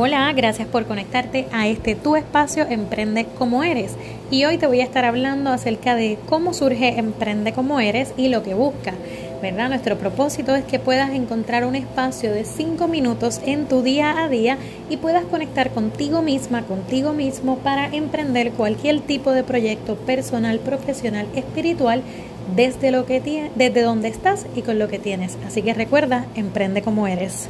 Hola, gracias por conectarte a este tu espacio Emprende como eres. Y hoy te voy a estar hablando acerca de cómo surge Emprende como eres y lo que busca. ¿Verdad? Nuestro propósito es que puedas encontrar un espacio de 5 minutos en tu día a día y puedas conectar contigo misma, contigo mismo para emprender cualquier tipo de proyecto personal, profesional, espiritual desde lo que desde donde estás y con lo que tienes. Así que recuerda, emprende como eres.